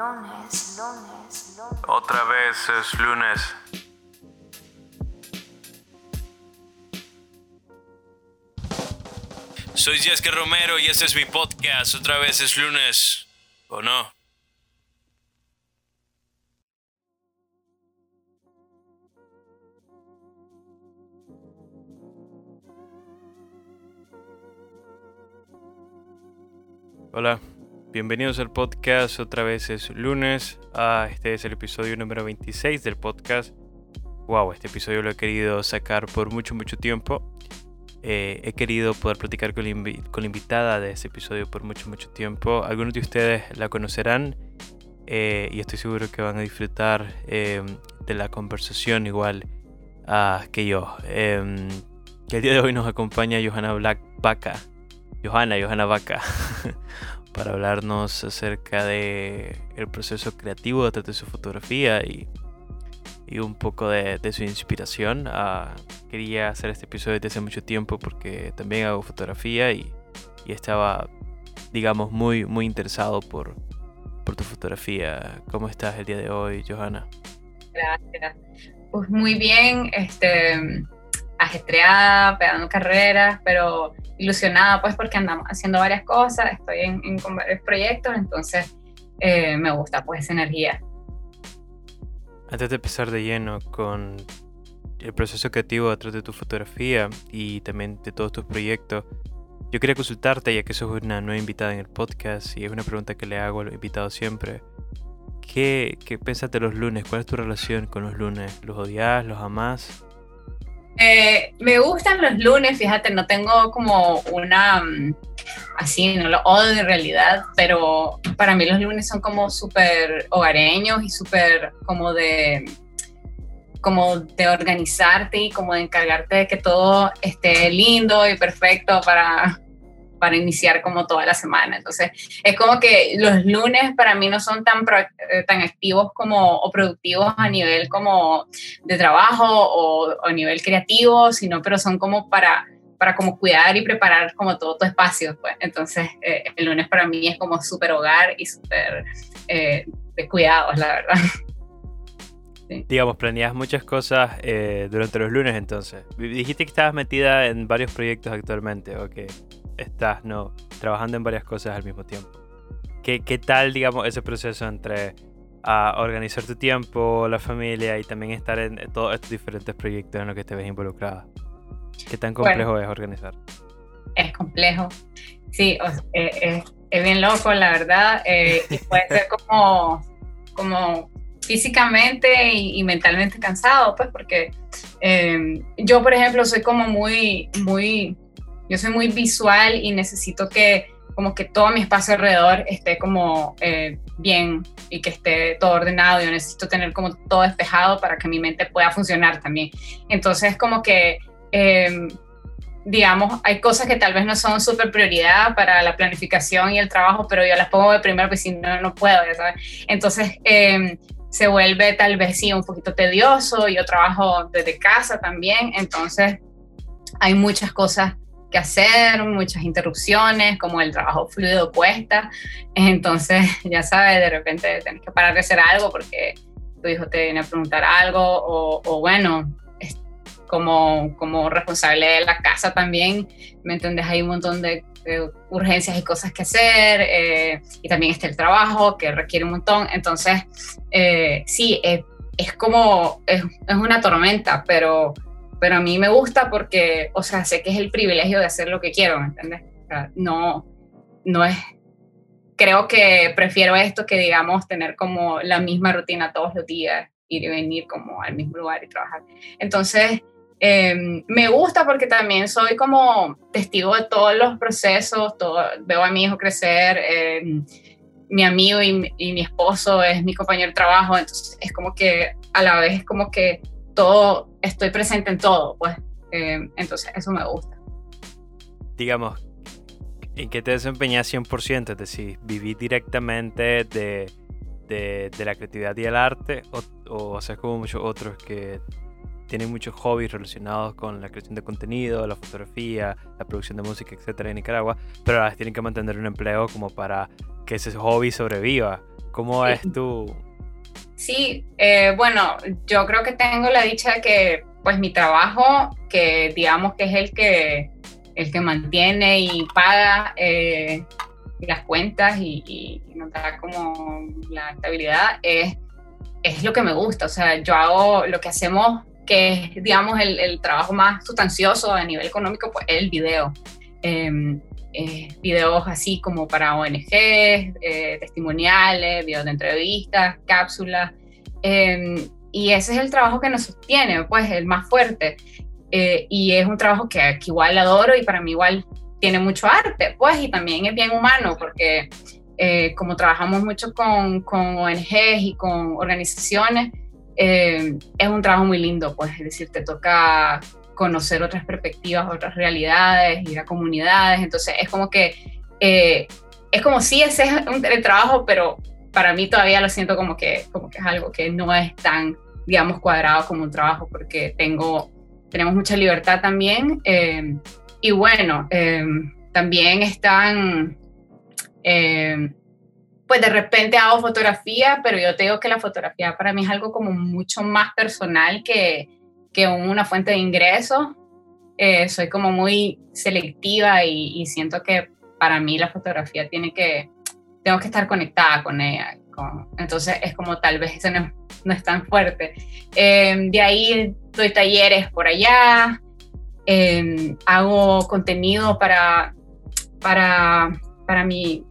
Lunes, lunes, lunes. Otra vez es lunes. Soy Jessica Romero y este es mi podcast. Otra vez es lunes. ¿O no? Hola, bienvenidos al podcast. Otra vez es lunes. Ah, este es el episodio número 26 del podcast. Wow, este episodio lo he querido sacar por mucho, mucho tiempo. Eh, he querido poder platicar con la, con la invitada de este episodio por mucho, mucho tiempo. Algunos de ustedes la conocerán eh, y estoy seguro que van a disfrutar eh, de la conversación igual ah, que yo. Em, el día de hoy nos acompaña Johanna Black Vaca. Johanna, Johanna Vaca, para hablarnos acerca de el proceso creativo detrás de su fotografía y, y un poco de, de su inspiración. Ah, quería hacer este episodio desde hace mucho tiempo porque también hago fotografía y, y estaba, digamos, muy, muy interesado por, por tu fotografía. ¿Cómo estás el día de hoy, Johanna? Gracias. Pues muy bien, este, ajetreada, pegando carreras, pero ilusionada pues porque andamos haciendo varias cosas, estoy en, en con varios proyectos, entonces eh, me gusta pues esa energía. Antes de empezar de lleno con el proceso creativo detrás de tu fotografía y también de todos tus proyectos, yo quería consultarte, ya que sos una nueva invitada en el podcast y es una pregunta que le hago a los invitados siempre. ¿Qué, qué piensas de los lunes? ¿Cuál es tu relación con los lunes? ¿Los odias? ¿Los amás? Eh, me gustan los lunes, fíjate, no tengo como una, mm, así, no lo odio en realidad, pero para mí los lunes son como súper hogareños y súper como de, como de organizarte y como de encargarte de que todo esté lindo y perfecto para, para iniciar como toda la semana. Entonces, es como que los lunes para mí no son tan, pro- eh, tan activos como, o productivos a nivel como de trabajo o, o a nivel creativo, sino pero son como para, para como cuidar y preparar como todo tu espacio. Pues. Entonces, eh, el lunes para mí es como súper hogar y súper eh, de cuidados, la verdad. Digamos, planeas muchas cosas eh, durante los lunes entonces. Dijiste que estabas metida en varios proyectos actualmente o que estás no, trabajando en varias cosas al mismo tiempo. ¿Qué, qué tal, digamos, ese proceso entre ah, organizar tu tiempo, la familia y también estar en todos estos diferentes proyectos en los que te ves involucrada? ¿Qué tan Bueno. complejo es organizar? es complejo. Sí, o sea, eh, eh, es bien loco, la verdad. eh, y puede ser como, como físicamente y, y mentalmente cansado, pues, porque eh, yo, por ejemplo, soy como muy, muy, yo soy muy visual y necesito que como que todo mi espacio alrededor esté como eh, bien y que esté todo ordenado. Yo necesito tener como todo despejado para que mi mente pueda funcionar también. Entonces, como que... eh, digamos, hay cosas que tal vez no son súper prioridad para la planificación y el trabajo, pero yo las pongo de primero, pues si no, no puedo, ya sabes. Entonces, eh, se vuelve tal vez sí un poquito tedioso. Yo trabajo desde casa también, entonces hay muchas cosas que hacer, muchas interrupciones, como el trabajo fluido cuesta. Entonces, ya sabes, de repente tienes que parar de hacer algo porque tu hijo te viene a preguntar algo o, o bueno, como, como responsable de la casa también, ¿me entiendes? Hay un montón de, de urgencias y cosas que hacer eh, y también está el trabajo que requiere un montón. Entonces, eh, sí, es, es como, es, es una tormenta, pero, pero a mí me gusta porque, o sea, sé que es el privilegio de hacer lo que quiero, ¿me entiendes? No, no es, creo que prefiero esto que, digamos, tener como la misma rutina todos los días, ir y venir como al mismo lugar y trabajar. Entonces, eh, me gusta porque también soy como testigo de todos los procesos, todo, veo a mi hijo crecer, eh, mi amigo y, y mi esposo es mi compañero de trabajo, entonces es como que a la vez es como que todo, estoy presente en todo, pues, eh, entonces eso me gusta. Digamos, ¿en qué te desempeñas 100%? Es decir, ¿vivís directamente de, de, de la creatividad y el arte o, o haces como muchos otros que tienen muchos hobbies relacionados con la creación de contenido, la fotografía, la producción de música, etcétera, en Nicaragua, pero a vez tienen que mantener un empleo como para que ese hobby sobreviva. ¿Cómo es tu...? Sí, eh, bueno, yo creo que tengo la dicha de que pues mi trabajo, que digamos que es el que, el que mantiene y paga eh, las cuentas y, nos da como la estabilidad, es, es lo que me gusta. O sea, yo hago lo que hacemos, que es, digamos, el, el trabajo más sustancioso a nivel económico, pues el video. Em, eh, videos así como para ONG, eh, testimoniales, videos de entrevistas, cápsulas. Em, y ese es el trabajo que nos sostiene, pues el más fuerte. Eh, y es un trabajo que, que, igual adoro y para mí igual tiene mucho arte, pues, y también es bien humano, porque eh, como trabajamos mucho con, con, ONGs y con organizaciones, eh, es un trabajo muy lindo, pues, es decir, te toca conocer otras perspectivas, otras realidades, ir a comunidades, entonces es como que, eh, es como si ese es un trabajo, pero para mí todavía lo siento como que, como que es algo que no es tan, digamos, cuadrado como un trabajo, porque tengo, tenemos mucha libertad también. y bueno, también están eh, pues de repente hago fotografía, pero yo te digo que la fotografía para mí es algo como mucho más personal que, que una fuente de ingresos. Eh, soy como muy selectiva y, siento que para mí la fotografía tiene que, tengo que estar conectada con ella. entonces es como tal vez eso no, no es tan fuerte. Eh, de ahí doy talleres por allá, hago contenido para, para, para mi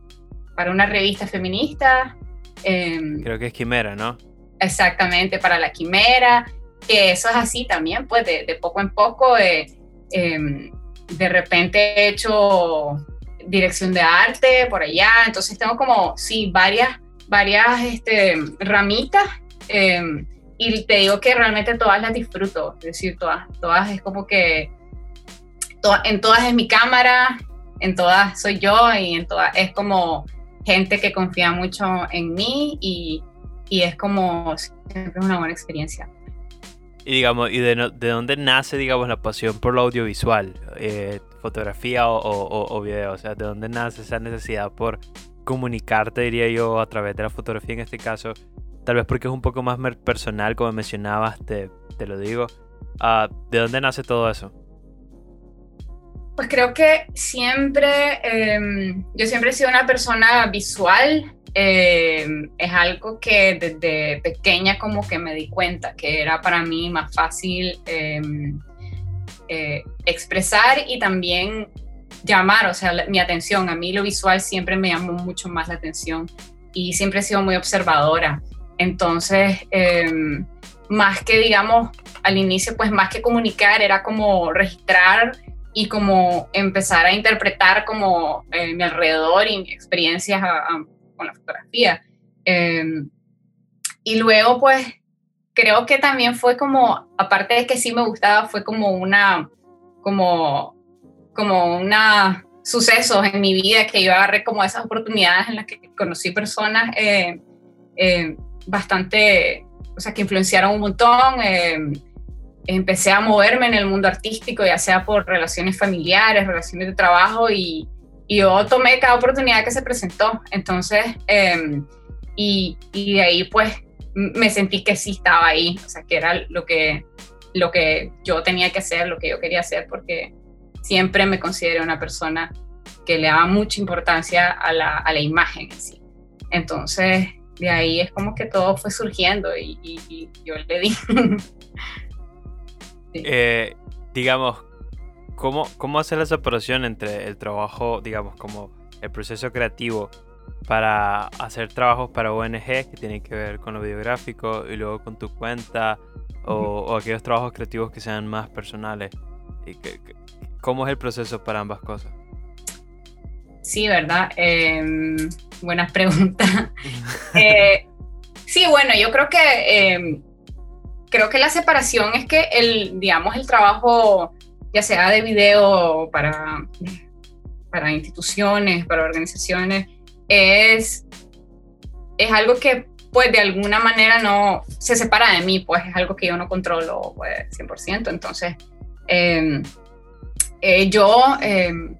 para una revista feminista. Em, Creo que es Quimera, ¿no? Exactamente, para la Quimera, que eso es así también, pues de, poco en poco, eh, em, de repente he hecho dirección de arte por allá, entonces tengo como, sí, varias, varias este, ramitas. Em, y te digo que realmente todas las disfruto, es decir, todas, todas es como que en todas es mi cámara, en todas soy yo y en todas es como gente que confía mucho en mí y, y es como siempre una buena experiencia. Y digamos, ¿y de, de dónde nace, digamos, la pasión por lo audiovisual? Eh, fotografía o, o, o, video, o sea, ¿de dónde nace esa necesidad por comunicarte, diría yo, a través de la fotografía en este caso? Tal vez porque es un poco más personal, como mencionabas, te, te lo digo. Uh, ¿De dónde nace todo eso? Pues creo que siempre, em, yo siempre he sido una persona visual. Em, es algo que desde pequeña como que me di cuenta que era para mí más fácil em, eh, expresar y también llamar, o sea, mi atención. A mí lo visual siempre me llamó mucho más la atención y siempre he sido muy observadora. Entonces, más que digamos al inicio, pues más que comunicar, era como registrar y como empezar a interpretar como eh, mi alrededor y mi experiencias con la fotografía. Em, y luego pues creo que también fue como, aparte de que sí me gustaba, fue como una, como, como una sucesos en mi vida que yo agarré como esas oportunidades en las que conocí personas eh, eh, bastante, o sea, que influenciaron un montón em, empecé a moverme en el mundo artístico, ya sea por relaciones familiares, relaciones de trabajo, y, yo tomé cada oportunidad que se presentó. Entonces, em, y, y, de ahí pues me sentí que sí estaba ahí, o sea, que era lo que, lo que yo tenía que hacer, lo que yo quería hacer, porque siempre me considero una persona que le daba mucha importancia a la, a la imagen en sí. Entonces, de ahí es como que todo fue surgiendo y, y yo le di Eh, digamos, ¿cómo, ¿cómo hacer la separación entre el trabajo, digamos, como el proceso creativo para hacer trabajos para ONG que tienen que ver con lo videográfico y luego con tu cuenta o, aquellos trabajos creativos que sean más personales? ¿Y ¿Cómo es el proceso para ambas cosas? Sí, ¿verdad? Em, buenas preguntas. Eh, sí, bueno, yo creo que em, creo que la separación es que el, digamos, el trabajo, ya sea de video para, para instituciones, para organizaciones, es, es algo que pues de alguna manera no se separa de mí, pues es algo que yo no controlo pues, 100%. Entonces, em, eh, yo, em,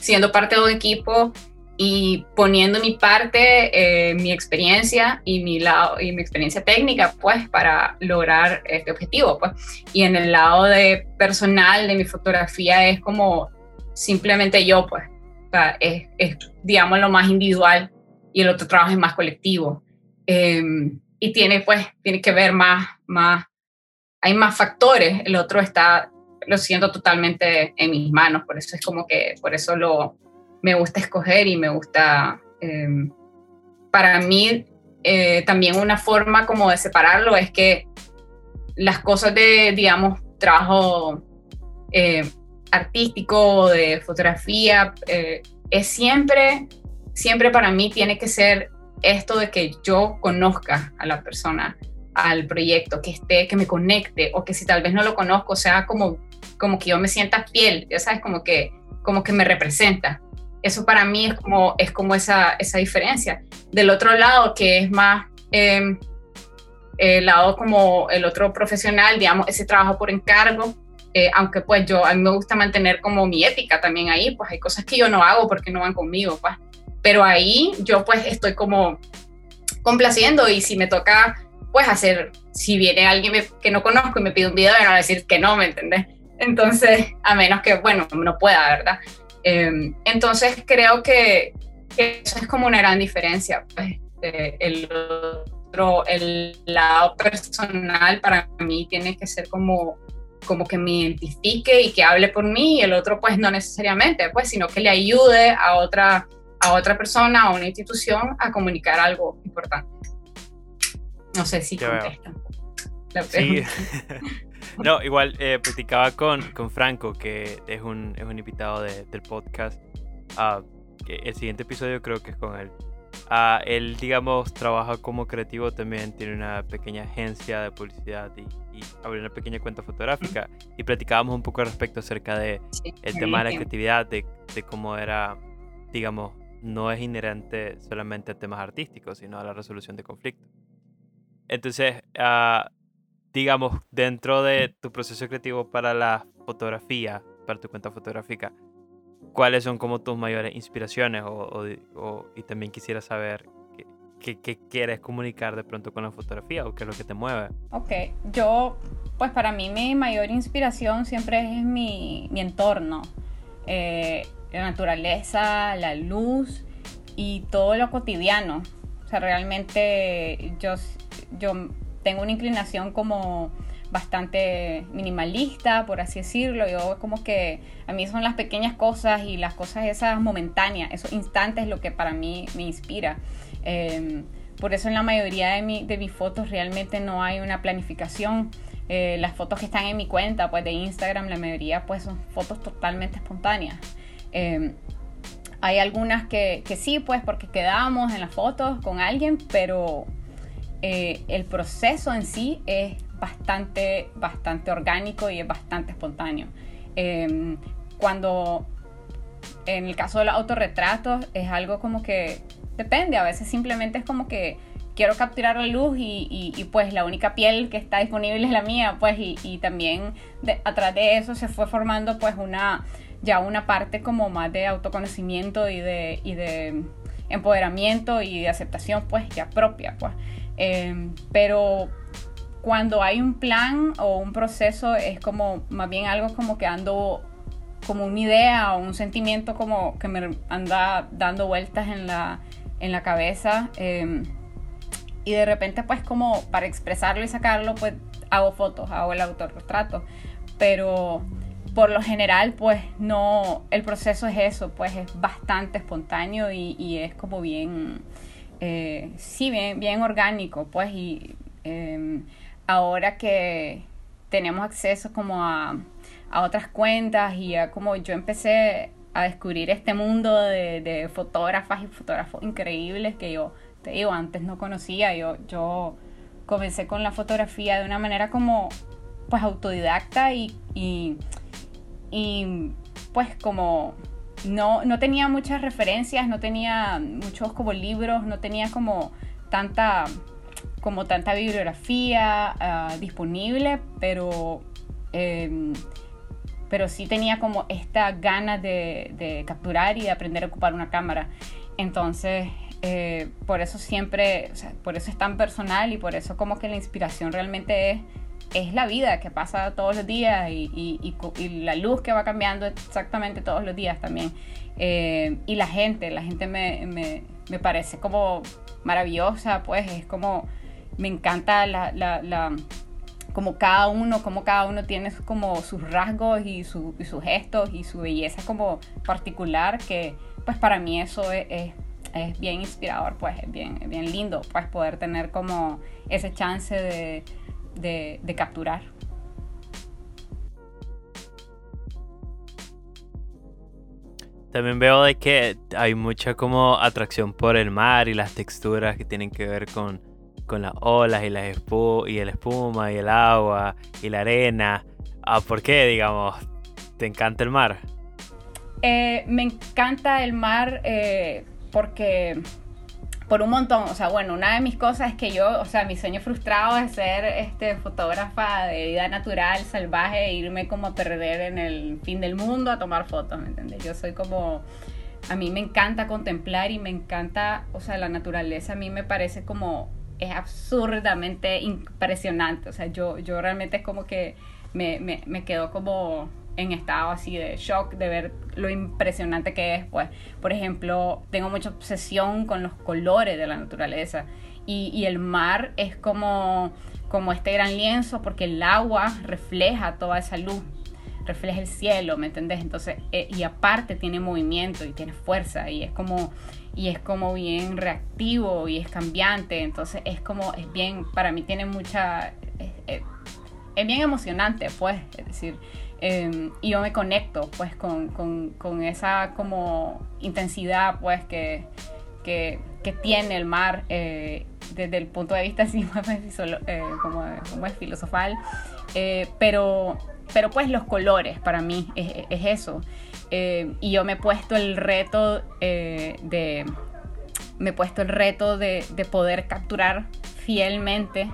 siendo parte de un equipo y poniendo mi parte, eh, mi experiencia y mi, lado, y mi experiencia técnica, pues, para lograr este objetivo, pues. Y en el lado de personal de mi fotografía es como simplemente yo, pues. O sea, es, es digamos, lo más individual y el otro trabajo es más colectivo. Em, y tiene, pues, tiene que ver más, más, hay más factores. El otro está, lo siento totalmente en mis manos, por eso es como que, por eso lo, me gusta escoger y me gusta, em, para mí, eh, también una forma como de separarlo es que las cosas de, digamos, trabajo eh, artístico, de fotografía, eh, es siempre, siempre para mí tiene que ser esto de que yo conozca a la persona, al proyecto, que esté, que me conecte, o que si tal vez no lo conozco, sea como, como que yo me sienta fiel, ya sabes, como que, como que me representa. Eso para mí es como, es como esa, esa diferencia. Del otro lado, que es más em, el lado como el otro profesional, digamos, ese trabajo por encargo, eh, aunque pues yo, a mí me gusta mantener como mi ética también ahí, pues hay cosas que yo no hago porque no van conmigo, pues pero ahí yo pues estoy como complaciendo y si me toca pues hacer, si viene alguien que no conozco y me pide un video, van a decir que no, ¿me entendés? Entonces, a menos que, bueno, no pueda, ¿verdad? Em, entonces creo que, eso es como una gran diferencia. Pues, el otro, el lado personal para mí tiene que ser como como que me identifique y que hable por mí y el otro pues no necesariamente, pues sino que le ayude a otra a otra persona, a una institución, a comunicar algo importante. No sé si contesta. Sí. no, igual eh, platicaba con, con, Franco, que es un, es un invitado del podcast. Uh, el siguiente episodio creo que es con él. Uh, él, digamos, trabaja como creativo también, tiene una pequeña agencia de publicidad y, y abrió una pequeña cuenta fotográfica. Y platicábamos un poco al respecto acerca de el tema de la creatividad, de, de cómo era, digamos, no es inherente solamente a temas artísticos, sino a la resolución de conflictos. Entonces, ah, digamos, dentro de tu proceso creativo para la fotografía, para tu cuenta fotográfica, ¿cuáles son como tus mayores inspiraciones? O, y también quisiera saber qué, qué, quieres comunicar de pronto con la fotografía o qué es lo que te mueve. Ok, yo, pues para mí mi mayor inspiración siempre es mi, mi entorno. Eh, la naturaleza, la luz y todo lo cotidiano. O sea, realmente yo, yo tengo una inclinación como bastante minimalista, por así decirlo. Yo como que a mí son las pequeñas cosas y las cosas esas momentáneas, esos instantes lo que para mí me inspira. Em, por eso en la mayoría de, mi, de mis fotos realmente no hay una planificación. Eh, las fotos que están en mi cuenta pues de Instagram, la mayoría pues son fotos totalmente espontáneas. Em, hay algunas que, sí, pues porque quedamos en las fotos con alguien, pero eh, el proceso en sí es bastante, bastante orgánico y es bastante espontáneo. Em, cuando en el caso de los autorretratos es algo como que depende, a veces simplemente es como que quiero capturar la luz y, pues la única piel que está disponible es la mía, pues y, también atrás de eso se fue formando pues una ya una parte como más de autoconocimiento de, y de empoderamiento y de aceptación pues ya propia pues. Em, pero cuando hay un plan o un proceso es como más bien algo como que ando como una idea o un sentimiento como que me anda dando vueltas en la, en la cabeza em, y de repente pues como para expresarlo y sacarlo pues hago fotos, hago el autorretrato pero por lo general, pues no, el proceso es eso, pues es bastante espontáneo y, es como bien, eh, sí, bien, bien orgánico, pues y em, ahora que tenemos acceso como a, otras cuentas y a como yo empecé a descubrir este mundo de, fotógrafas y fotógrafos increíbles que yo, te digo, antes no conocía, yo, yo comencé con la fotografía de una manera como pues autodidacta y pues como no, no tenía muchas referencias, no tenía muchos como libros, no tenía como tanta como tanta bibliografía ah, disponible, pero, em, pero sí tenía como esta ganas de, capturar y de aprender a ocupar una cámara. Entonces, eh, por eso siempre, por eso es tan personal y por eso como que la inspiración realmente es, es la vida que pasa todos los días y, y, la luz que va cambiando exactamente todos los días también. Eh, y la gente, la gente me, me, me parece como maravillosa, pues es como me encanta la, la, como cada uno, como cada uno tiene como sus rasgos y, sus gestos y su belleza como particular, que pues para mí eso es, es, bien inspirador, pues es bien, bien lindo, pues poder tener como ese chance de, de, de capturar. También veo de que hay mucha como atracción por el mar y las texturas que tienen que ver con, con las olas y, las espu y el espuma y el agua y la arena. Ah, ¿Por qué, digamos, te encanta el mar? Eh, me encanta el mar eh, porque por un montón, o sea, bueno, una de mis cosas es que yo, o sea, mi sueño frustrado es ser este, fotógrafa de vida natural, salvaje, e irme como a perder en el fin del mundo a tomar fotos, ¿me entiendes? Yo soy como, a mí me encanta contemplar y me encanta, o sea, la naturaleza a mí me parece como es absurdamente impresionante. O sea, yo, yo realmente es como que me, me, me quedo como en estado así de shock de ver lo impresionante que es. Pues, por ejemplo, tengo mucha obsesión con los colores de la naturaleza y, y, el mar es como, como este gran lienzo porque el agua refleja toda esa luz, refleja el cielo, ¿me entendés? Entonces, eh, y aparte tiene movimiento y tiene fuerza y es como y es como bien reactivo y es cambiante, entonces es como, es bien, para mí tiene mucha, es, bien emocionante, pues, es decir, em, y yo me conecto, pues, con, con, con, esa como intensidad, pues, que, que, que tiene el mar eh, desde el punto de vista así, pues, eh, como, como, filosofal, eh, pero, pero pues los colores para mí es, es eso. Y yo me he puesto el reto de me he puesto el reto de, de, poder capturar fielmente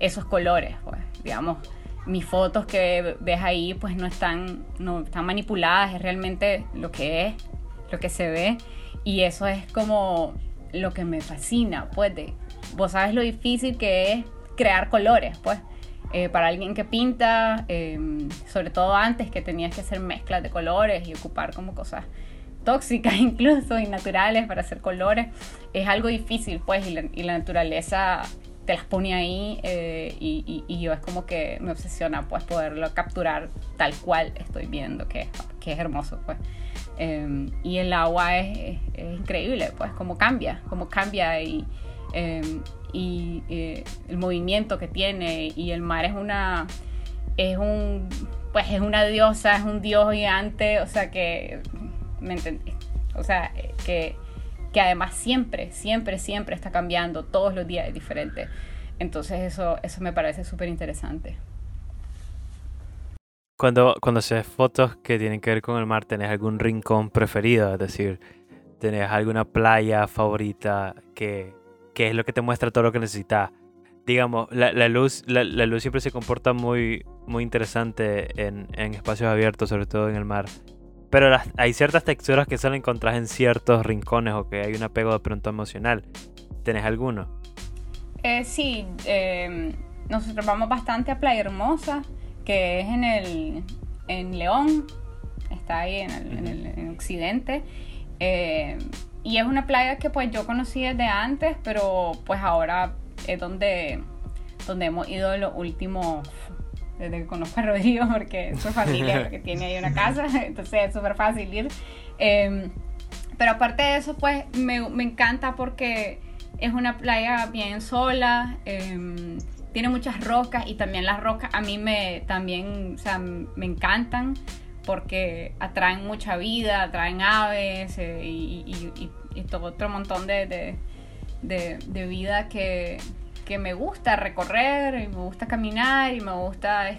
esos colores pues, digamos mis fotos que ves ahí pues no están no están manipuladas es realmente lo que es lo que se ve. Y eso es como lo que me fascina pues de, vos sabes lo difícil que es crear colores pues. Eh, para alguien que pinta, em, sobre todo antes que tenías que hacer mezclas de colores y ocupar como cosas tóxicas incluso y naturales para hacer colores, es algo difícil pues y la, naturaleza te las pone ahí eh, y, yo es como que me obsesiona pues poderlo capturar tal cual estoy viendo que, que es hermoso pues. Em, y el agua es, increíble pues como cambia, como cambia y em, y eh, el movimiento que tiene y el mar es una es un pues es una diosa, es un dios gigante, o sea que me entendí. O sea, que, que además siempre, siempre, siempre está cambiando, todos los días es diferente. Entonces eso, eso me parece súper interesante. Cuando, cuando haces fotos que tienen que ver con el mar, ¿tenés algún rincón preferido? Es decir, ¿tenés alguna playa favorita que, que es lo que te muestra todo lo que necesitas. Digamos, la, la luz, la, la, luz siempre se comporta muy, muy interesante en, en espacios abiertos, sobre todo en el mar. Pero las, hay ciertas texturas que solo encontrás en ciertos rincones o que hay un apego de pronto emocional. ¿Tenés alguno? Eh, sí, eh, nosotros vamos bastante a Playa Hermosa, que es en el en León, está ahí en el, en el en occidente. Eh, y es una playa que pues yo conocí desde antes, pero pues ahora es donde, donde hemos ido los últimos, desde que conozco a Rodrigo, porque es su familia, que tiene ahí una casa, entonces es súper fácil ir. Em, pero aparte de eso, pues me, me, encanta porque es una playa bien sola, em, tiene muchas rocas y también las rocas a mí me también, o sea, me encantan porque atraen mucha vida, atraen aves eh, y, todo otro montón de, vida que, me gusta recorrer y me gusta caminar y me gusta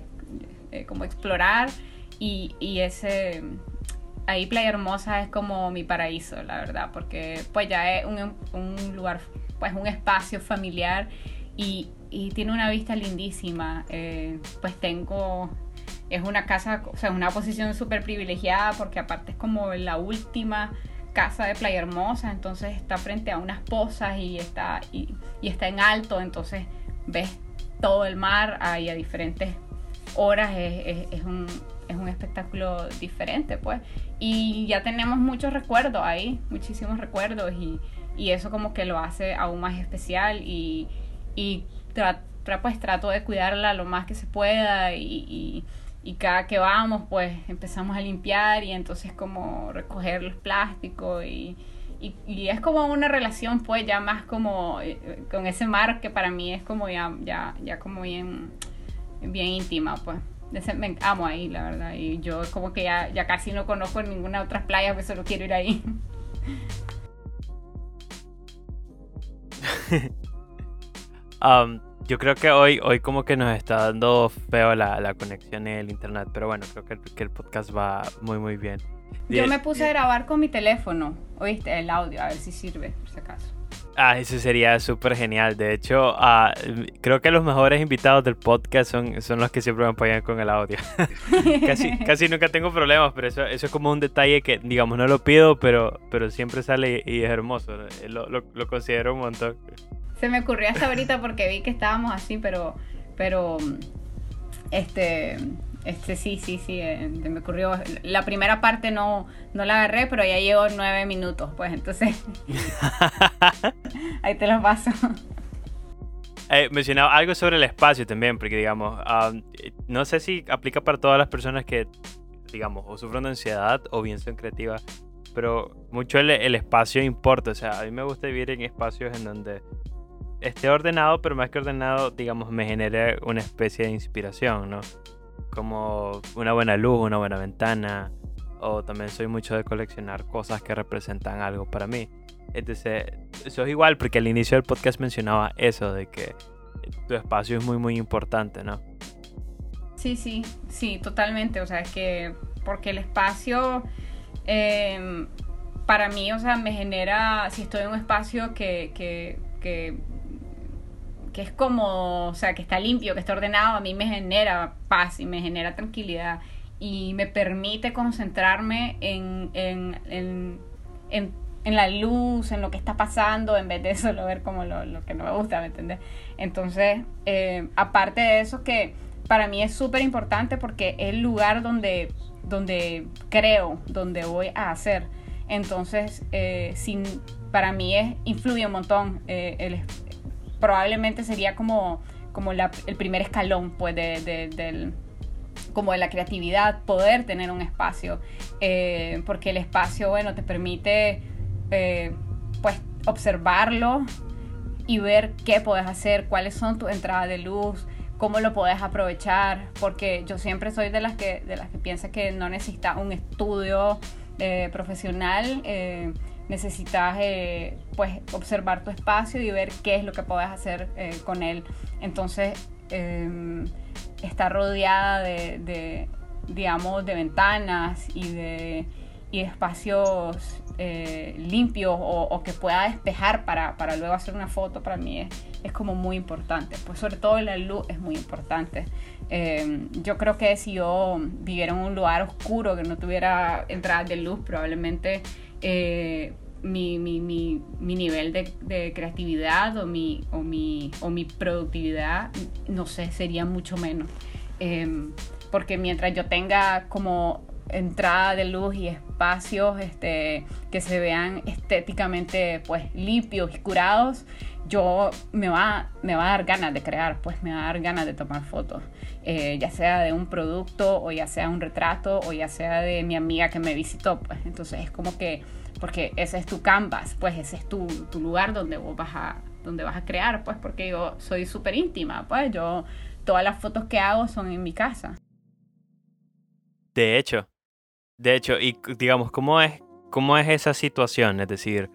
eh, como explorar y, ese ahí Playa Hermosa es como mi paraíso, la verdad, porque pues ya es un, un lugar, pues un espacio familiar y, y tiene una vista lindísima. Eh, pues tengo, es una casa, o sea, una posición súper privilegiada porque aparte es como la última casa de Playa Hermosa, entonces está frente a unas pozas y está, y, está en alto, entonces ves todo el mar ahí a diferentes horas, es, es, es, un, es un espectáculo diferente, pues. Y ya tenemos muchos recuerdos ahí, muchísimos recuerdos, y, y eso como que lo hace aún más especial y, y pues trato de cuidarla lo más que se pueda y y cada que vamos pues empezamos a limpiar y entonces como recoger los plásticos y, y, y, es como una relación pues ya más como eh, con ese mar que para mí es como ya, ya, ya como bien, bien íntima pues. Me amo ahí, la verdad. Y yo como que ya, ya casi no conozco ninguna otra playa, pues solo quiero ir ahí. um, yo creo que hoy, hoy como que nos está dando feo la, la conexión en el internet, pero bueno, creo que, que, el podcast va muy muy bien. Yo me puse a grabar con mi teléfono, oíste, el audio, a ver si sirve, por si acaso. Ah, eso sería súper genial. De hecho, uh, creo que los mejores invitados del podcast son, son los que siempre me apoyan con el audio. casi, casi nunca tengo problemas, pero eso, eso es como un detalle que, digamos, no lo pido, pero, pero siempre sale y es hermoso. Lo, lo, lo considero un montón. Se me ocurrió hasta ahorita porque vi que estábamos así, pero, pero, este, este, sí, sí, sí, eh, me ocurrió. La primera parte no, no la agarré, pero ya llevo nueve minutos, pues entonces. ahí te lo paso. Eh, mencionaba algo sobre el espacio también, porque digamos, um, no sé si aplica para todas las personas que, digamos, o sufren de ansiedad o bien son creativas, pero mucho el, el espacio importa. O sea, a mí me gusta vivir en espacios en donde esté ordenado, pero más que ordenado, digamos, me genere una especie de inspiración, ¿no? Como una buena luz, una buena ventana, o también soy mucho de coleccionar cosas que representan algo para mí. Entonces, eso es igual, porque al inicio del podcast mencionaba eso, de que tu espacio es muy, muy importante, ¿no? Sí, sí, sí, totalmente. O sea, es que, porque el espacio, eh, para mí, o sea, me genera, si estoy en un espacio que, que que es como, o sea, que está limpio, que está ordenado, a mí me genera paz y me genera tranquilidad y me permite concentrarme en, en, en, en, en la luz, en lo que está pasando, en vez de solo ver como lo, lo que no me gusta, ¿me entiendes? Entonces, eh, aparte de eso que para mí es súper importante porque es el lugar donde, donde creo, donde voy a hacer. Entonces, eh, sin, para mí es, influye un montón eh, el, probablemente sería como, como el primer escalón pues, de, de, del, como de la creatividad, poder tener un espacio, eh, porque el espacio, bueno, te permite eh, pues observarlo y ver qué puedes hacer, cuáles son tus entradas de luz, cómo lo puedes aprovechar, porque yo siempre soy de las que, de las que piensa que no necesita un estudio eh, profesional. Necesitas eh, pues observar tu espacio y ver qué es lo que puedes hacer eh, con él. Entonces, eh, está rodeada de, de, digamos, de ventanas y de, y espacios eh, limpios o, que pueda despejar para, para, luego hacer una foto, para mí es, es, como muy importante. Pues sobre todo la luz es muy importante. yo creo que si yo viviera en un lugar oscuro que no tuviera entradas de luz, probablemente eh, mi, mi, mi, mi, nivel de, creatividad o mi, o, mi, o mi productividad, no sé, sería mucho menos. Eh, porque mientras yo tenga como entrada de luz y espacios este, que se vean estéticamente pues limpios y curados, yo me va, me va a dar ganas de crear, pues me va a dar ganas de tomar fotos, eh, ya sea de un producto o ya sea un retrato o ya sea de mi amiga que me visitó, pues. Entonces es como que, porque ese es tu canvas, pues ese es tu, tu lugar donde vos vas a, donde vas a crear, pues porque yo soy súper íntima, pues. Yo, todas las fotos que hago son en mi casa. De hecho, de hecho, y digamos, ¿cómo es, cómo es esa situación? Es decir,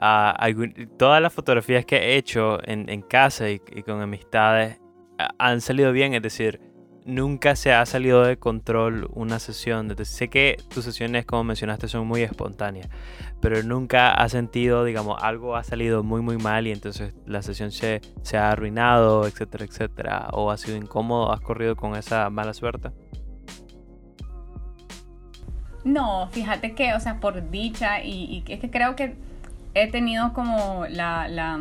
uh, algún, todas las fotografías que he hecho en, casa y, y, con amistades han salido bien, es decir, nunca se ha salido de control una sesión. Sé que tus sesiones, como mencionaste, son muy espontáneas, pero nunca has sentido, digamos, algo ha salido muy, muy mal y entonces la sesión se, se ha arruinado, etcétera, etcétera, o ha sido incómodo, has corrido con esa mala suerte. No, fíjate que, o sea, por dicha, y, es que creo que he tenido como la, la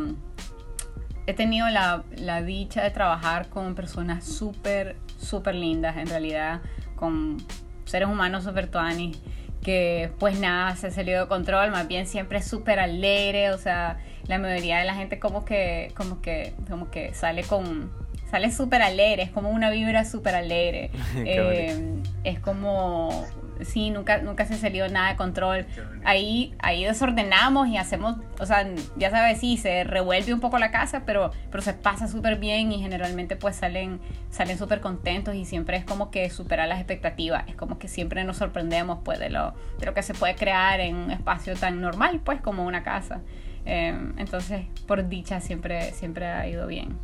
he tenido la, la, dicha de trabajar con personas súper, súper lindas, en realidad, con seres humanos súper tuanis, que pues nada, se ha salido de control, más bien siempre súper alegre, o sea, la mayoría de la gente como que, como que, como que sale con, sale súper alegre, es como una vibra súper alegre, eh, es como sí, nunca, nunca se salió nada de control. Ahí, ahí desordenamos y hacemos, o sea, ya sabes, sí, se revuelve un poco la casa, pero, pero se pasa súper bien y generalmente pues salen salen súper contentos y siempre es como que supera las expectativas. Es como que siempre nos sorprendemos pues de lo, de lo que se puede crear en un espacio tan normal pues como una casa. Em, entonces, por dicha, siempre, siempre ha ido bien.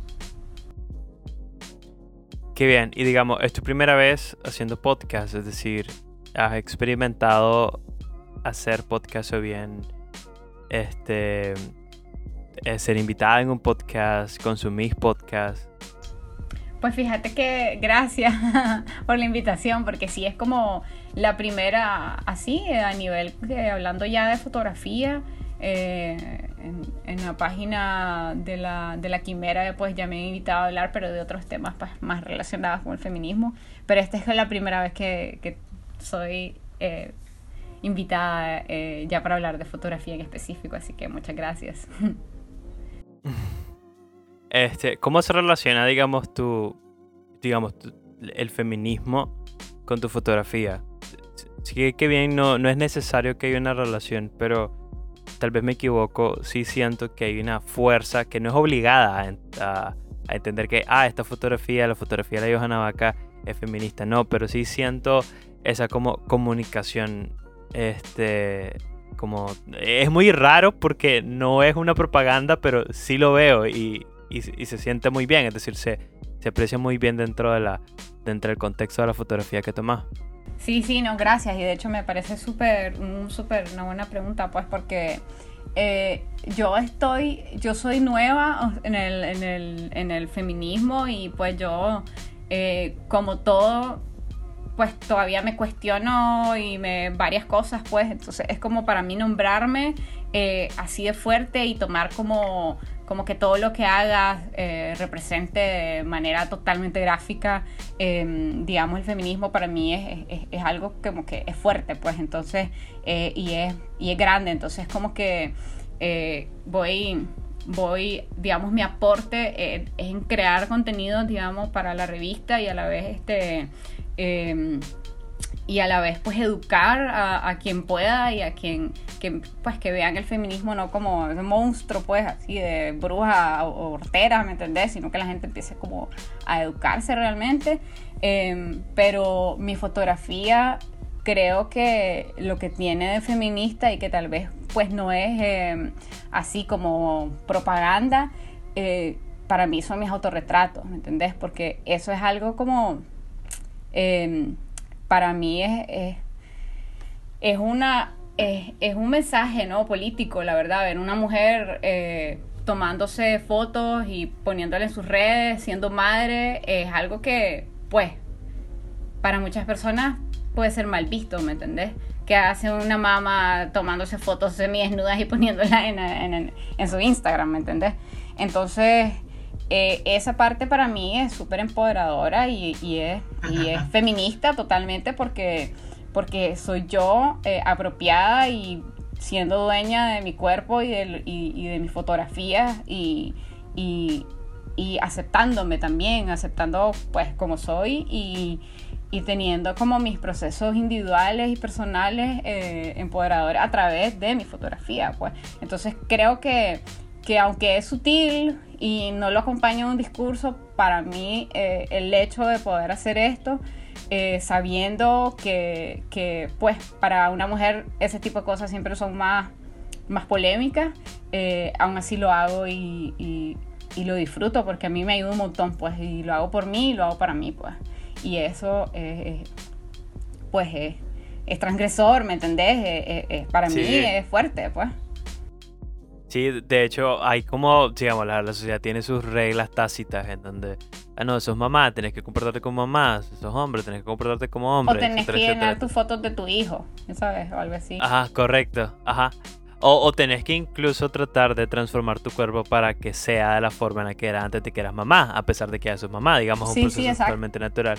Qué bien. Y digamos, es tu primera vez haciendo podcast, es decir, has experimentado hacer podcast o bien este eh, ser invitada en un podcast, consumir podcast? Pues fíjate que gracias por la invitación, porque sí es como la primera, así, a nivel, de, hablando ya de fotografía, eh, en, la página de la, de la Quimera, pues ya me he invitado a hablar, pero de otros temas pues, más relacionados con el feminismo. Pero esta es la primera vez que, que soy eh, invitada eh, ya para hablar de fotografía en específico, así que muchas gracias. Este, ¿Cómo se relaciona, digamos, tu, digamos, el feminismo con tu fotografía? Sí que bien, no, no es necesario que haya una relación, pero tal vez me equivoco, sí siento que hay una fuerza que no es obligada a, a entender que, ah, esta fotografía, la fotografía de la Johanna Vaca es feminista, no, pero sí siento esa como comunicación, este, como, es muy raro porque no es una propaganda, pero sí lo veo y, y, se siente muy bien, es decir, se, se aprecia muy bien dentro, de la, dentro del contexto de la fotografía que tomas. Sí, sí, no, gracias. Y de hecho me parece súper, súper una buena pregunta, pues porque eh, yo estoy, yo soy nueva en el, en el, en el feminismo y pues yo, eh, como todo, pues todavía me cuestiono y me varias cosas, pues. Entonces es como para mí nombrarme eh, así de fuerte y tomar como, como que todo lo que haga eh, represente de manera totalmente gráfica, em, digamos, el feminismo para mí es, es, algo como que es fuerte, pues. Entonces, eh, y, es, y es grande, entonces como que voy voy, digamos, mi aporte es en crear contenido, digamos, para la revista y a la vez este Em, y a la vez pues educar a, quien pueda y a quien pues que vean el feminismo no como un monstruo pues así de bruja o hortera, ¿me entendés? Sino que la gente empiece como a educarse realmente. Em, pero mi fotografía creo que lo que tiene de feminista y que tal vez pues no es em, así como propaganda, eh, para mí son mis autorretratos, ¿me entendés? Porque eso es algo como Em, para mí es, es, una, es, un mensaje ¿no? político, la verdad, ver una mujer eh, tomándose fotos y poniéndole en sus redes, siendo madre, es algo que, pues, para muchas personas puede ser mal visto, ¿me entendés? Que hace una mamá tomándose fotos semidesnudas y poniéndola en, en, en su Instagram, ¿me entendés? Entonces, eh, esa parte para mí es súper empoderadora y, es, feminista totalmente porque, porque soy yo eh, apropiada y siendo dueña de mi cuerpo y de, y, de mis fotografías y, aceptándome también, aceptando pues como soy y, teniendo como mis procesos individuales y personales eh, empoderadores a través de mi fotografía. Pues. Entonces creo que que aunque es sutil y no lo acompaña un discurso, para mí eh, el hecho de poder hacer esto, eh, sabiendo que, que, pues para una mujer ese tipo de cosas siempre son más, más polémicas, eh, aún así lo hago y, y, lo disfruto porque a mí me ayuda un montón, pues, y lo hago por mí y lo hago para mí, pues. Y eso, pues, es, transgresor, ¿me entendés? para mí es fuerte, pues. Sí, de hecho, hay como, digamos, la, sociedad tiene sus reglas tácitas en donde, ah, no, sos mamá, tenés que comportarte como mamá, sos hombre, tenés que comportarte como hombre. O tenés que llenar tus fotos de tu hijo, ¿sabes? O algo así. Ajá, correcto, ajá. O, o, tenés que incluso tratar de transformar tu cuerpo para que sea de la forma en la que era antes de que eras mamá, a pesar de que ya sos mamá, digamos, un proceso totalmente natural.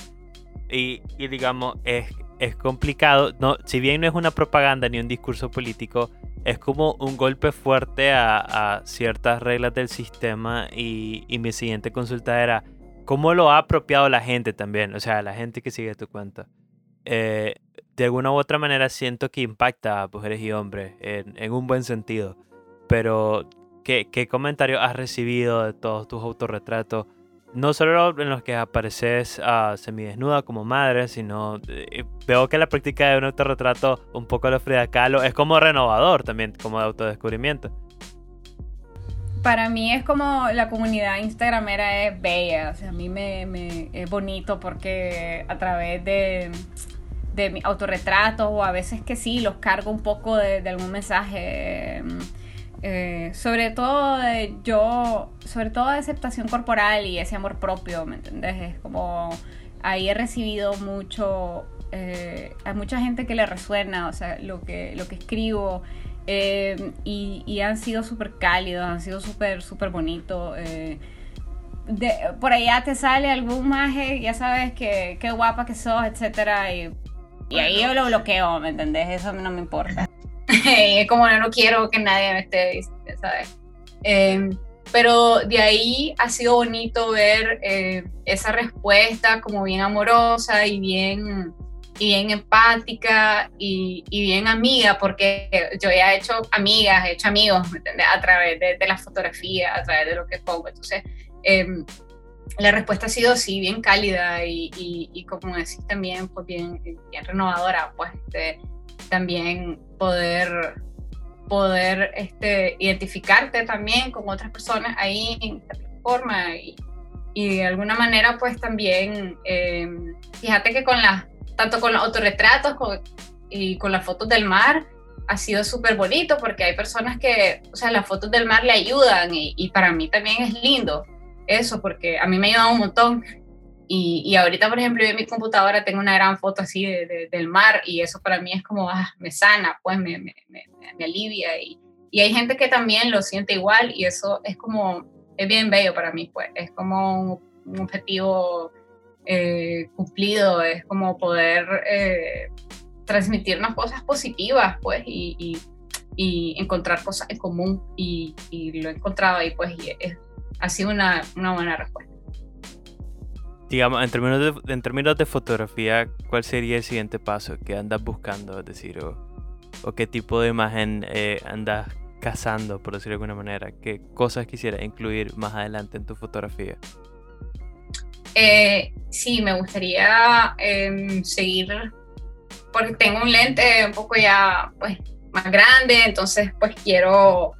Y, y digamos, es, es complicado, no, si bien no es una propaganda ni un discurso político, es como un golpe fuerte a, ciertas reglas del sistema y, mi siguiente consulta era, ¿cómo lo ha apropiado la gente también? O sea, la gente que sigue tu cuenta. Eh, de alguna u otra manera siento que impacta a mujeres y hombres en, un buen sentido. Pero, ¿qué, ¿qué comentarios has recibido de todos tus autorretratos? No solo en los que apareces uh, semidesnuda como madre, sino eh, veo que la práctica de un autorretrato un poco a lo Frida Kahlo es como renovador también, como de autodescubrimiento. Para mí es como la comunidad instagramera es bella, o sea, a mí me, es bonito porque a través de, de mi autorretratos o a veces que sí, los cargo un poco de, algún mensaje eh, sobre todo de yo, sobre todo de aceptación corporal y ese amor propio, ¿me entendés? Es como ahí he recibido mucho, eh, hay mucha gente que le resuena, o sea, lo que, lo que escribo. Eh, y, han sido súper cálidos, han sido súper, súper bonitos. por allá te sale algún maje, ya sabes que qué guapa que sos, etcétera, y, y ahí yo lo bloqueo, ¿me entendés? Eso no me importa. como no, no quiero que nadie me esté, ¿sabes? Em, pero de ahí ha sido bonito ver eh, esa respuesta como bien amorosa y bien, y bien empática y, y, bien amiga, porque yo ya he hecho amigas, he hecho amigos a través de, de, la fotografía, a través de lo que pongo. Entonces, em, la respuesta ha sido sí, bien cálida y, y, como decís también, pues bien, bien renovadora, pues. Este, también poder, poder este, identificarte también con otras personas ahí en la plataforma y, y de alguna manera pues también, em, fíjate que con las, tanto con los autorretratos y con las fotos del mar, ha sido súper bonito porque hay personas que, o sea, las fotos del mar le ayudan y, y, para mí también es lindo eso porque a mí me ha ayudado un montón y, ahorita, por ejemplo, yo en mi computadora tengo una gran foto así de, del mar y eso para mí es como, ah, me sana, pues me, alivia. Y, y, hay gente que también lo siente igual y eso es como, es bien bello para mí, pues es como un, objetivo eh, cumplido, es como poder eh, transmitirnos cosas positivas, pues, y, y, encontrar cosas en común y, lo he encontrado ahí, pues, es, ha sido una, una buena respuesta. Digamos, en términos, de, en términos de fotografía, ¿cuál sería el siguiente paso que andas buscando? Es decir, o, qué tipo de imagen eh, andas cazando, por decirlo de alguna manera. ¿Qué cosas quisieras incluir más adelante en tu fotografía? Eh, sí, me gustaría em, seguir, porque tengo un lente un poco ya pues, más grande, entonces pues quiero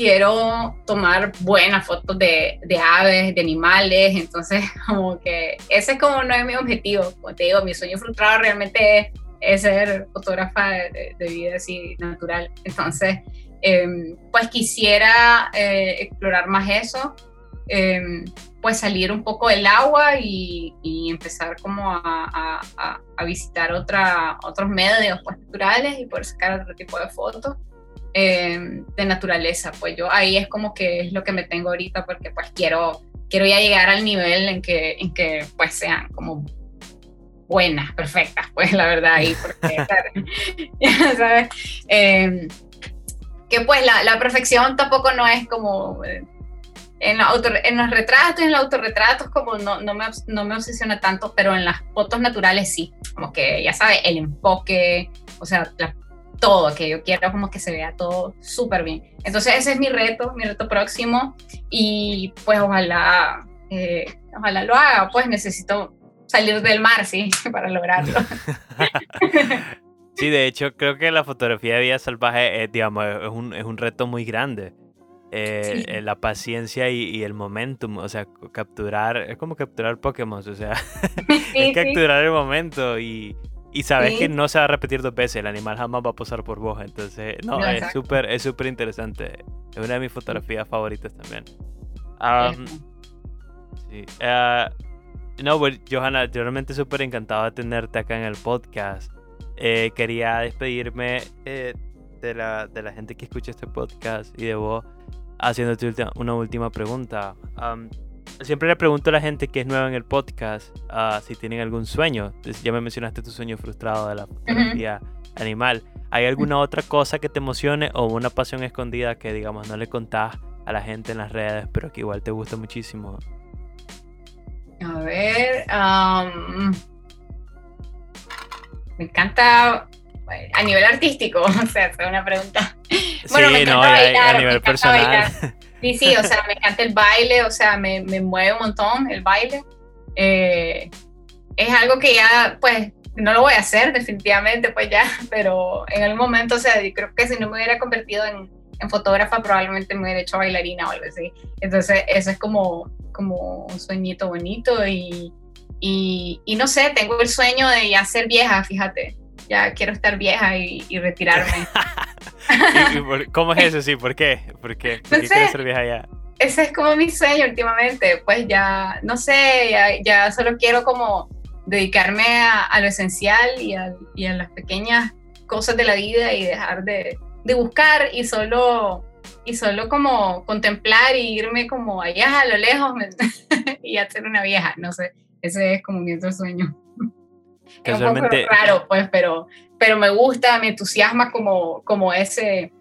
quiero tomar buenas fotos de, de, aves, de animales, entonces como que ese es como no es mi objetivo, como te digo, mi sueño frustrado realmente es, ser fotógrafa de, vida así natural, entonces em, pues quisiera eh, explorar más eso, em, pues salir un poco del agua y, y empezar como a, a, a visitar otra, otros medios pues, naturales y poder sacar otro tipo de fotos. Em, de naturaleza, pues yo ahí es como que es lo que me tengo ahorita porque pues quiero, quiero ya llegar al nivel en que, en que pues sean como buenas, perfectas, pues la verdad, ahí porque, ¿sabes? Em, que pues la, la, perfección tampoco no es como... Eh, en, en, los retratos, en los autorretratos, como no, no, me, no me obsesiona tanto, pero en las fotos naturales sí, como que ya sabes, el enfoque, o sea, la todo, que yo quiero como que se vea todo súper bien. Entonces ese es mi reto, mi reto próximo y pues ojalá, eh, ojalá lo haga, pues necesito salir del mar, sí, para lograrlo. sí, de hecho creo que la fotografía de vida salvaje es, digamos, es un, es un reto muy grande. eh, Sí. eh, la paciencia y, y el momentum, o sea, capturar, es como capturar Pokémon, o sea, Sí, es sí. capturar el momento y, y sabes Sí. que no se va a repetir dos veces, el animal jamás va a posar por vos, entonces, no, No, es súper, es súper interesante, es una de mis fotografías favoritas también. Sí, ah, no, pues, Johanna, yo realmente súper encantado de tenerte acá en el podcast. Eh, quería despedirme eh, de, la, de la gente que escucha este podcast y de vos haciéndote una última pregunta. Siempre le pregunto a la gente que es nueva en el podcast ah, si tienen algún sueño. Ya me mencionaste tu sueño frustrado de la fotografía animal. ¿Hay alguna otra cosa que te emocione o una pasión escondida que, digamos, no le contás a la gente en las redes, pero que igual te gusta muchísimo? A ver, am, me encanta a nivel artístico, o sea, es una pregunta. Bueno, me sí, encanta no, a- bailar, a me nivel personal. bailar. Sí, sí, o sea, me encanta el baile, o sea, me, me mueve un montón el baile. Eh, es algo que ya, pues, no lo voy a hacer definitivamente, pues ya, pero en algún momento, o sea, yo creo que si no me hubiera convertido en, en fotógrafa, probablemente me hubiera hecho bailarina o algo así. Entonces, eso es como, como un sueñito bonito y, y, y no sé, tengo el sueño de ya ser vieja, fíjate. Ya quiero estar vieja y, y retirarme. ¿Y- y por- ¿Cómo es eso? Sí, ¿por qué? ¿Por qué? ¿Por No qué sé. quieres ser vieja ya? ese es como mi sueño últimamente, pues ya, no sé, ya, ya solo quiero como dedicarme a, a lo esencial y a, y a las pequeñas cosas de la vida y dejar de, de buscar y solo, y solo como contemplar y irme como allá a lo lejos y hacer una vieja, no sé, ese es como mi otro sueño. Es un poco Casualmente- raro, pues, pero, pero me gusta, me entusiasma como, como ese,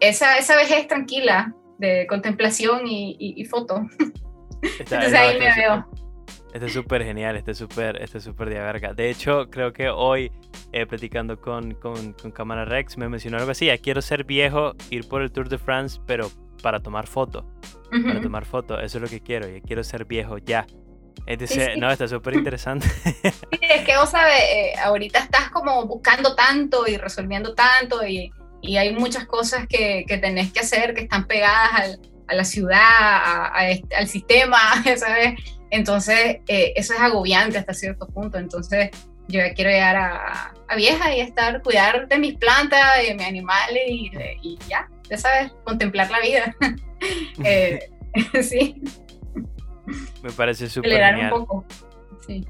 esa, esa vejez tranquila de contemplación y, y, y foto. Está- Entonces ahí está me veo. Este es súper genial, este es súper este es súper de verga. De hecho, creo que hoy, eh, platicando con, con, con Cámara Rex, me mencionó algo así. Ya quiero ser viejo, ir por el Tour de France, pero para tomar fotos. Para Ujú. tomar fotos, eso es lo que quiero. Ya quiero ser viejo ya. Sí. no, está súper interesante. Sí, es que vos sabes, eh, ahorita estás como buscando tanto y resolviendo tanto y, y hay muchas cosas que, que tenés que hacer que están pegadas al- a la ciudad, a- a este- al sistema, ¿sabes? Entonces, eh, eso es agobiante hasta cierto punto. Entonces, yo ya quiero llegar a, a vieja y estar, cuidar de mis plantas, de mis animales y, de- y ya, ya sabes, contemplar la vida. Eh, sí, me parece súper acelerar un genial. poco. Sí.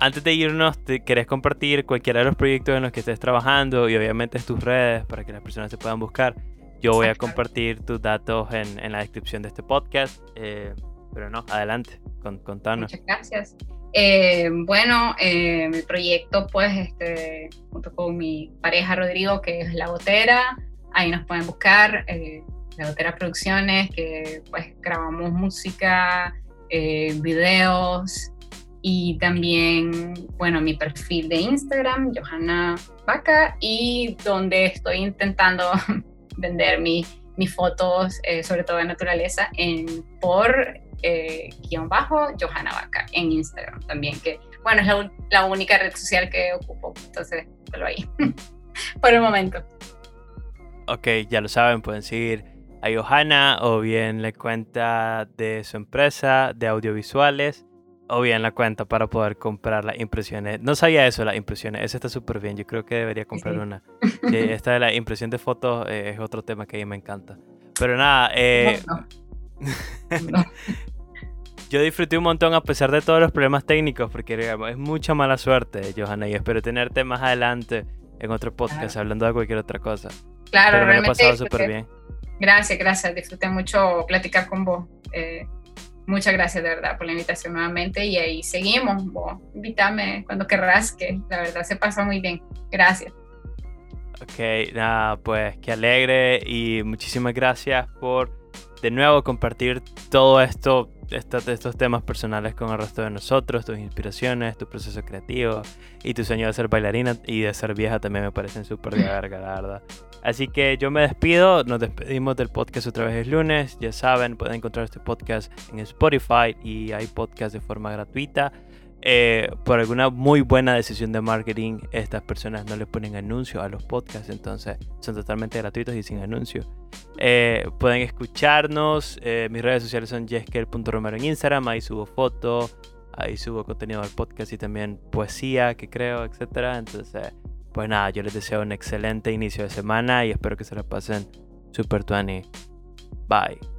Antes de irnos, ¿te querés compartir cualquiera de los proyectos en los que estés trabajando y obviamente tus redes para que las personas te puedan buscar? Yo voy a compartir tus datos en, en la descripción de este podcast. eh, pero no, adelante, con, contanos. Muchas gracias. Eh, bueno, eh, mi proyecto, pues, este, junto con mi pareja Rodrigo, que es La Botera, ahí nos pueden buscar, eh, La Botera Producciones, que pues grabamos música, eh, videos y también, bueno, mi perfil de Instagram, Johanna Vaca, y donde estoy intentando vender mi- mis fotos, eh, sobre todo de naturaleza, en, por eh, guion bajo Johanna Vaca en Instagram también, que bueno, es la, única red social que ocupo, entonces, solo ahí, por el momento. Ok, ya lo saben, pueden seguir a Johanna o bien la cuenta de su empresa de audiovisuales o bien la cuenta para poder comprar las impresiones. No sabía eso, las impresiones. Eso está súper bien. Yo creo que debería comprar Sí. una. Sí, esta de la impresión de fotos eh, es otro tema que a mí me encanta. Pero nada, eh, No, no. yo disfruté un montón a pesar de todos los problemas técnicos porque digamos, es mucha mala suerte, Johanna, y espero tenerte más adelante en otro podcast Claro. hablando de cualquier otra cosa. Claro, Pero me lo he pasado súper bien. Gracias, gracias. Disfruté mucho platicar con vos. Eh, muchas gracias de verdad por la invitación nuevamente y ahí seguimos. Vos invítame cuando querrás, que la verdad se pasa muy bien. Gracias. Ok, nada, pues qué alegre y muchísimas gracias por de nuevo compartir todo esto, estos, estos temas personales con el resto de nosotros, tus inspiraciones, tu proceso creativo y tu sueño de ser bailarina y de ser vieja también me parecen súper de verga, la. Así que yo me despido, nos despedimos del podcast otra vez el lunes, ya saben, pueden encontrar este podcast en Spotify y hay podcast de forma gratuita. Eh, por alguna muy buena decisión de marketing, estas personas no le ponen anuncio a los podcasts, entonces son totalmente gratuitos y sin anuncio. Eh, pueden escucharnos, eh, mis redes sociales son jesker.romero en Instagram, ahí subo fotos, ahí subo contenido del podcast y también poesía que creo, etcétera. Entonces, pues nada, yo les deseo un excelente inicio de semana y espero que se la pasen super tuani. Bye.